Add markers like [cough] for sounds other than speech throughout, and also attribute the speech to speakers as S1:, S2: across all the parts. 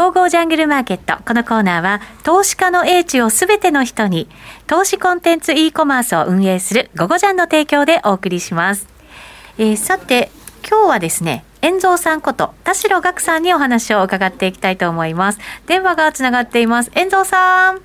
S1: ゴーゴージャングルマーケット。このコーナーは、投資家の英知をすべての人に、投資コンテンツ e コマースを運営するゴゴジャンの提供でお送りします。えー、さて、今日はですね、遠蔵さんこと田代岳さんにお話を伺っていきたいと思います。電話がつながっています。遠蔵さん。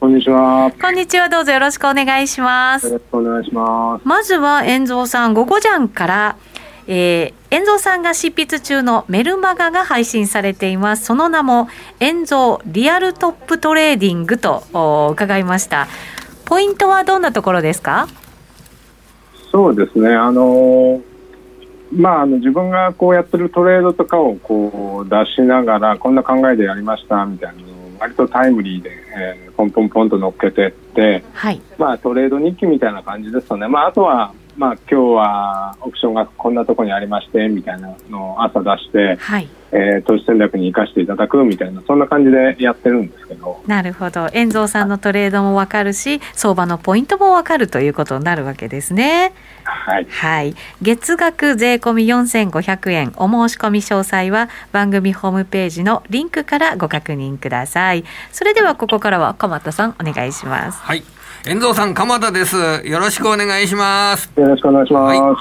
S2: こんにちは。
S1: こんにちは。どうぞよろしくお願いします。
S2: よろしくお願いします。
S1: まずは、遠蔵さん、午後ジャンから、えー、遠蔵さんが執筆中のメルマガが配信されています。その名も、遠蔵リアルトップトレーディングと伺いました。ポイントはどんなところですか？
S2: そうですね。あのまあ、あの自分がこうやってるトレードとかをこう出しながらこんな考えでやりましたみたいなのを割とタイムリーで、えー、ポンポンポンと乗っけてって、はい、まあ、トレード日記みたいな感じですとね、まあ、あとはまあ、今日はオプションがこんなところにありましてみたいなのを朝出して、はい。えー、投資戦略に生かしていただくみたいなそんな感じでやってるんですけど。
S1: なるほど。遠蔵さんのトレードも分かるし相場のポイントも分かるということになるわけですね。
S2: はい、
S1: はい、月額税込み4500円。お申し込み詳細は番組ホームページのリンクからご確認ください。それではここからは鎌田さんお願いします。
S3: はい。遠藤さん、鎌田です。よろしくお願いします。
S2: よろしくお願いします。はい、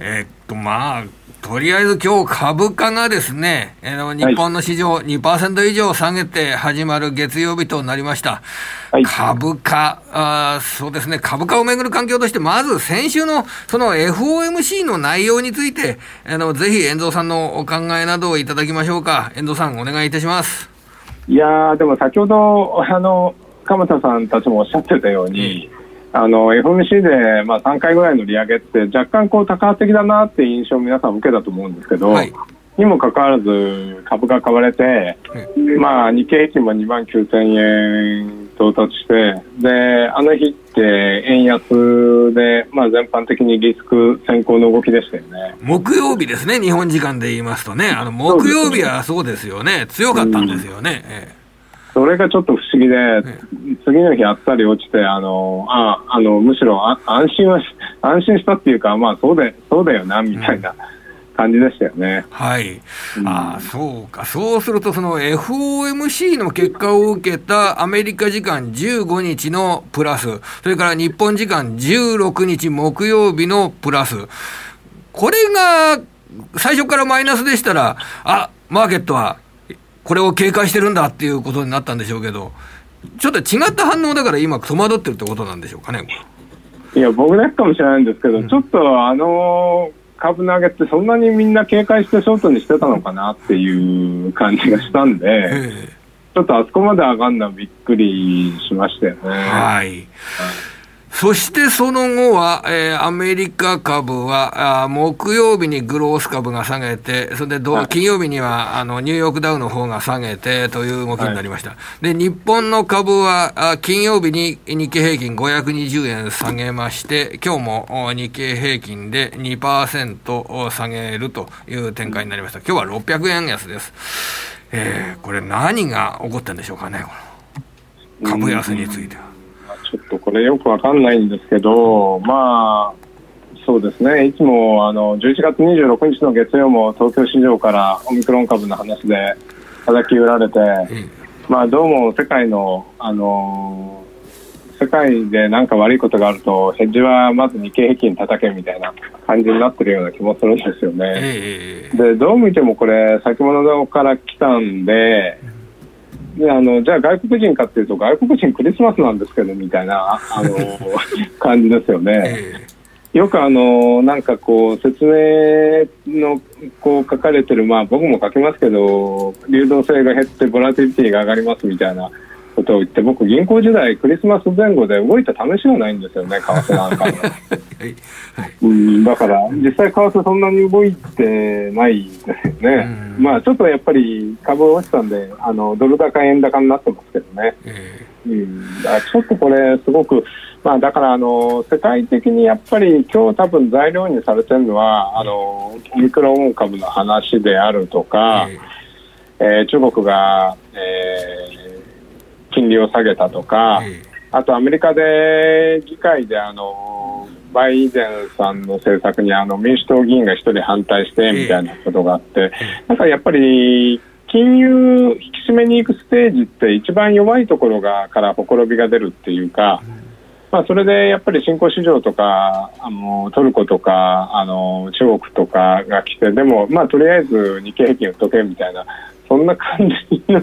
S3: えー、っと、まあ、とりあえず今日株価がですね、えー、日本の市場2%以上下げて始まる月曜日となりました。はい、株価あ、そうですね、株価をめぐる環境として、まず先週のその FOMC の内容について、あのぜひ遠藤さんのお考えなどをいただきましょうか。遠藤さん、お願いいたします。
S2: いやでも先ほど、あの、鎌田さんたちもおっしゃってたように、あの FMC で、まあ、3回ぐらいの利上げって若干こう多感的だなって印象を皆さん受けたと思うんですけど、はい、にもかかわらず株が買われて、まあ、日経平均も2万9000円到達してであの日って円安で、まあ、全般的にリスク先行の動きでしたよね。
S3: 木曜日ですね日本時間で言いますとね。あの木曜日はそうですよね。強かったんですよね。ええ
S2: それがちょっと不思議で、次の日あっさり落ちて、あの、あ、あの、むしろあ安心は安心したっていうか、まあ、そうで、そうだよな、みたいな。感じでしたよね。
S3: はい。ああ、そうか。そうすると、その FOMC の結果を受けたアメリカ時間15日のプラス、それから日本時間16日木曜日のプラス。これが最初からマイナスでしたら、あ、マーケットはこれを警戒してるんだっていうことになったんでしょうけど、ちょっと違った反応だから今、戸惑ってるってことなんでしょうかね、
S2: いや、僕だけかもしれないんですけど、うん、ちょっとあの株投げって、そんなにみんな警戒してショートにしてたのかなっていう感じがしたんで、ちょっとあそこまで上がるのはびっくりしましたよね。
S3: はい、はいそしてその後は、えー、アメリカ株はあ木曜日にグロース株が下げて、それで、はい、金曜日にはあのニューヨークダウの方が下げてという動きになりました。はい、で、日本の株はあ金曜日に日経平均520円下げまして、今日も日経平均で2%下げるという展開になりました。今日は600円安です。えー、これ何が起こったんでしょうかね、株安については。
S2: ちょっとこれよくわかんないんですけど、まあ、そうですね、いつもあの11月26日の月曜も東京市場からオミクロン株の話で叩き売られて、まあ、どうも世界の、あの世界で何か悪いことがあると、ヘッジはまず日経平均叩けみたいな感じになってるような気もするんですよね。でどう見てもこれ、先物から来たんで、であのじゃあ外国人かっていうと外国人クリスマスなんですけどみたいなあの [laughs] 感じですよね。よくあのなんかこう説明のこう書かれてるまあ僕も書きますけど流動性が減ってボラティリティが上がりますみたいなことを言って僕銀行時代クリスマス前後で動いた試しがないんですよね [laughs] 為替なんかうん、だから実際為替そんなに動いてないですよね、まあちょっとやっぱり株落ちたんであのドル高円高になってますけどね、うん、だちょっとこれすごくまあ、だからあの世界的にやっぱり今日多分材料にされてるのはあのオミクロン株の話であるとか、えー、中国が、えー金利を下げたとか、あとアメリカで議会であのバイデンさんの政策にあの民主党議員が1人反対してみたいなことがあって、なんかやっぱり金融引き締めに行くステージって一番弱いところがからほころびが出るっていうか、まあ、それでやっぱり新興市場とかあのトルコとかあの中国とかが来てでも、まあ、とりあえず日経平均売っとけみたいなそんな感じの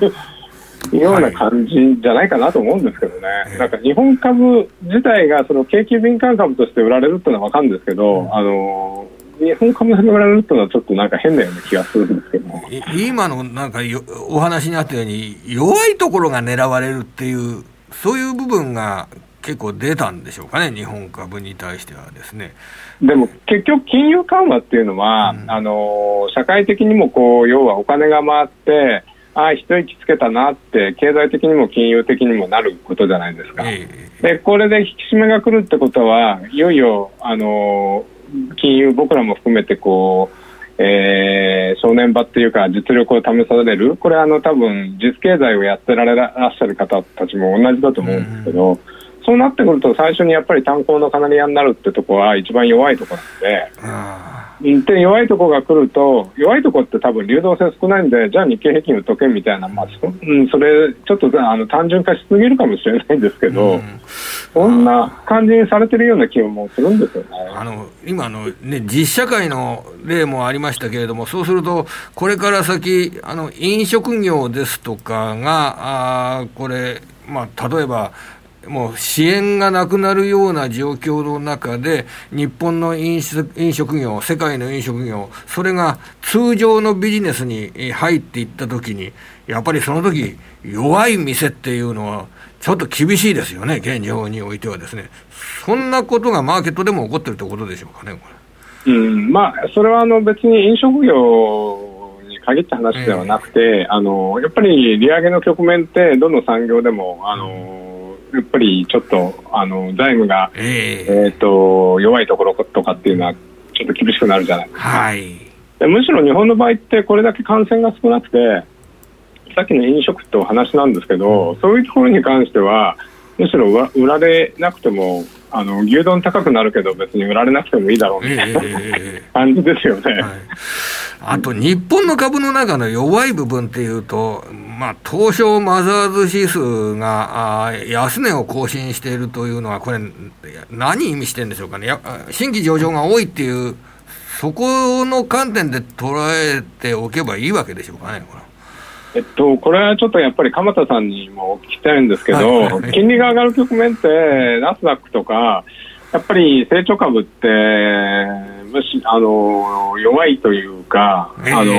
S2: ような感じじゃないかなと思うんですけどね、はい、なんか日本株自体がその景気敏感株として売られるっていうのは分かるんですけど、うん、あの日本株が売られるっていうのはちょっとなんか変なような気がするんですけど。
S3: 今のなんかお話にあったように弱いところが狙われるっていうそういう部分が結構出たんでしょうかね、日本株に対してはですね。
S2: でも結局、金融緩和っていうのは、うん、あの社会的にもこう要はお金が回って、ああ、一息つけたなって、経済的にも金融的にもなることじゃないですか。えー、で、これで引き締めが来るってことは、いよいよ、あの、金融、僕らも含めてこう、えー、正念場っていうか実力を試される、これあの多分実経済をやってられらっしゃる方たちも同じだと思うんですけど、うんそうなってくると最初にやっぱり炭鉱のカナリアになるってとこは一番弱いところなんで、で弱いところが来ると弱いところって多分流動性少ないんでじゃあ日経平均売っとけみたいな、まあそうん、それちょっとあの単純化しすぎるかもしれないんですけど、うん、そんな感じにされてるような気もするんですよね。
S3: あの今の、ね、実社会の例もありましたけれどもそうするとこれから先あの飲食業ですとかがあこれまあ、例えばもう支援がなくなるような状況の中で、日本の飲食業、世界の飲食業、それが通常のビジネスに入っていったときに、やっぱりその時弱い店っていうのは、ちょっと厳しいですよね、現状においてはですね。そんなことがマーケットでも起こってるってことでしょうかね、
S2: うん、まあ、それはあの別に飲食業に限った話ではなくて、えー、あのやっぱり利上げの局面って、どの産業でも、あの、やっぱりちょっとあの財務が、えー、えーと弱いところとかっていうのはちょっと厳しくなるじゃないですか、はい、むしろ日本の場合ってこれだけ感染が少なくてさっきの飲食ってお話なんですけど、うん、そういうところに関してはむしろ売られなくてもあの牛丼高くなるけど別に売られなくてもいいだろうみたいな、えー、感じですよね。はい
S3: あと、日本の株の中の弱い部分っていうと、まあ、東証マザーズ指数があ安値を更新しているというのは、これ、何意味してるんでしょうかね、新規上場が多いっていう、そこの観点で捉えておけばいいわけでしょうかね、これ。
S2: えっと、これはちょっとやっぱり鎌田さんにも聞きたいんですけど、はいはい、金利が上がる局面って、ナスダックとか、やっぱり成長株って、むしあの弱いというか、あの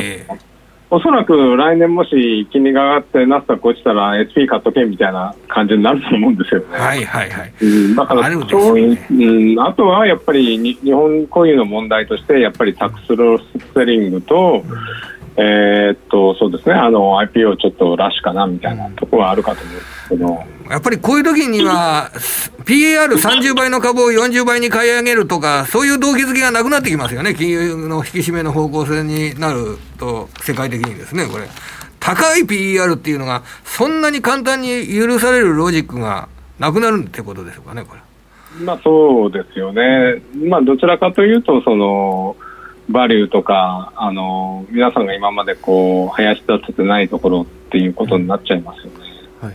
S2: おそらく来年もし金利が上がってナスダック落ちたら SP 買っとけみたいな感じになると思うんですよね。
S3: はいはいはい。
S2: うん、だからそういう、うん、あとはやっぱり日本固有の問題としてやっぱりタックスロスセリングと、うんえー、っとそうですねあの IPO ちょっとラッシュかなみたいなところはあるかと思うんですけど。
S3: やっぱりこういう時には、PAR30 倍の株を40倍に買い上げるとか、そういう動機づけがなくなってきますよね、金融の引き締めの方向性になると、世界的にですね、これ。高い PER っていうのが、そんなに簡単に許されるロジックがなくなるってことでしょうかね、これ。
S2: まあそうですよね。まあどちらかというと、その、バリューとか、あの、皆さんが今までこう、林立ててないところっていうことになっちゃいますよね。はい。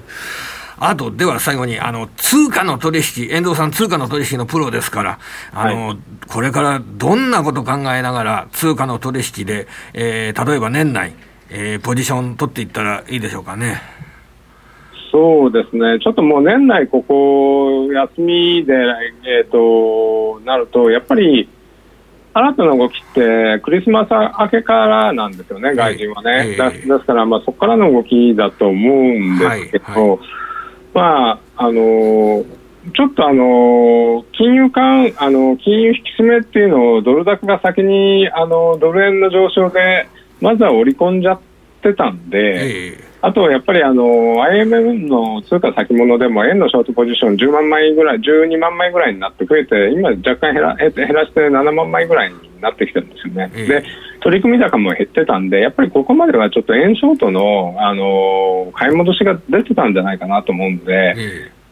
S3: あと、では最後に、あの、通貨の取引、遠藤さん通貨の取引のプロですから、あの、はい、これからどんなこと考えながら、通貨の取引で、えー、例えば年内、えー、ポジション取っていったらいいでしょうかね。
S2: そうですね、ちょっともう年内、ここ、休みで、えっ、ー、と、なると、やっぱり、新たな動きってクリスマス明けからなんですよね、外人はね。はい、ですから、まあ、そこからの動きだと思うんですけど、はいはい、まあ、あのちょっとあの金融緩あの金融引き締めっていうのをドル高が先にあのドル円の上昇でまずは織り込んじゃってたんで、あとやっぱりあの IMF の通貨先物でも円のショートポジション10万枚ぐらい12万枚ぐらいになって増えて今若干減ら減らして7万枚ぐらいになってきてるんですよね。で取り組み高も減ってたんでやっぱりここまではちょっと円ショートのあの買い戻しが出てたんじゃないかなと思うんで。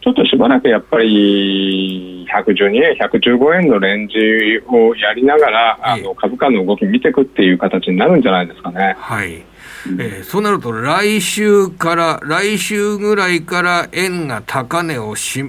S2: ちょっとしばらくやっぱり112円、115円のレンジをやりながら、あの株価の動き見ていくっていう形になるんじゃないですかね。
S3: はいえー、そうなると、来週から、来週ぐらいから円が高値をし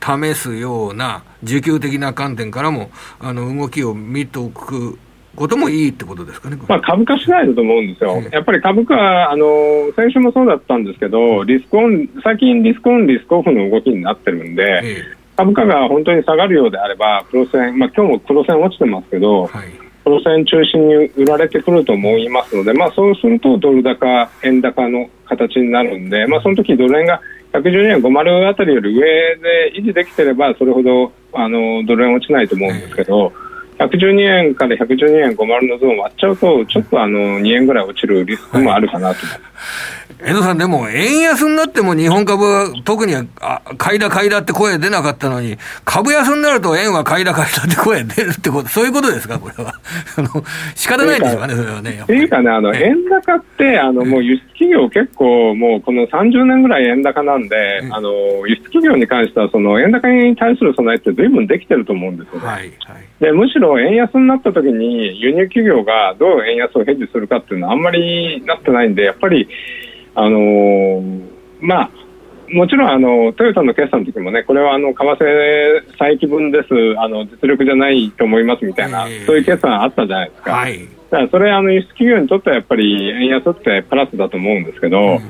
S3: 試すような、需給的な観点からも、あの動きを見ておくこともいいってことですかね、
S2: まあ、株価次第だと思うんですよ、やっぱり株価あの、先週もそうだったんですけど、リスクオン最近、リスクオン、リスクオフの動きになってるんで、株価が本当に下がるようであれば、黒線、まあ今日も黒線落ちてますけど、はい、黒線中心に売られてくると思いますので、まあ、そうするとドル高、円高の形になるんで、まあ、その時ドル円が112円50あたりより上で維持できてれば、それほどあのドル円落ちないと思うんですけど、112円から112円50のゾーン割っちゃうと、ちょっとあの2円ぐらい落ちるリスクもあるかなと思います。
S3: 江野さん、でも、円安になっても日本株は特にあ買いだ買いだって声出なかったのに、株安になると円は買いだ買いだって声出るってこと、そういうことですか、これは。[laughs] あの仕方ないんですかね、それはね。
S2: っていうかね、あの、円高って、あの、もう輸出企業結構、もうこの30年ぐらい円高なんで、あの、輸出企業に関しては、その円高に対する備えって随分できてると思うんですよね。はい、はい。で、むしろ円安になった時に輸入企業がどう円安をヘッジするかっていうのはあんまりなってないんで、やっぱり、あのー、まあ、もちろんあのトヨタの決算の時もね、これはあの為替再起分です、あの実力じゃないと思いますみたいな、そういう決算あったじゃないですか。はい、だからそれあの輸出企業にとってはやっぱり円安ってプラスだと思うんですけど、うん、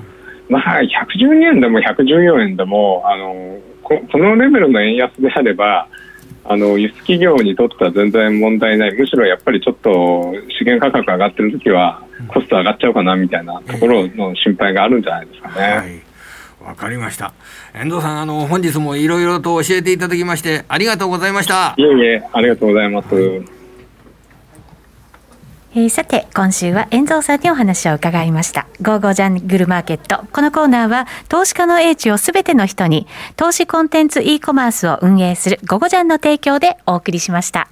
S2: まあ112円でも114円でもあのここのレベルの円安であれば。あの輸出企業にとっては全然問題ない、むしろやっぱりちょっと資源価格上がってるときは、コスト上がっちゃうかなみたいなところの心配があるんじゃないですかね。はい
S3: わかりました。遠藤さん、あの、本日もいろいろと教えていただきまして、ありがとうございました。
S2: いえいえ、ありがとうございます。はい
S1: えー、さて、今週は遠藤さんにお話を伺いました。ゴーゴージャングルマーケット。このコーナーは、投資家の英知をすべての人に、投資コンテンツ e コマースを運営するゴゴジャンの提供でお送りしました。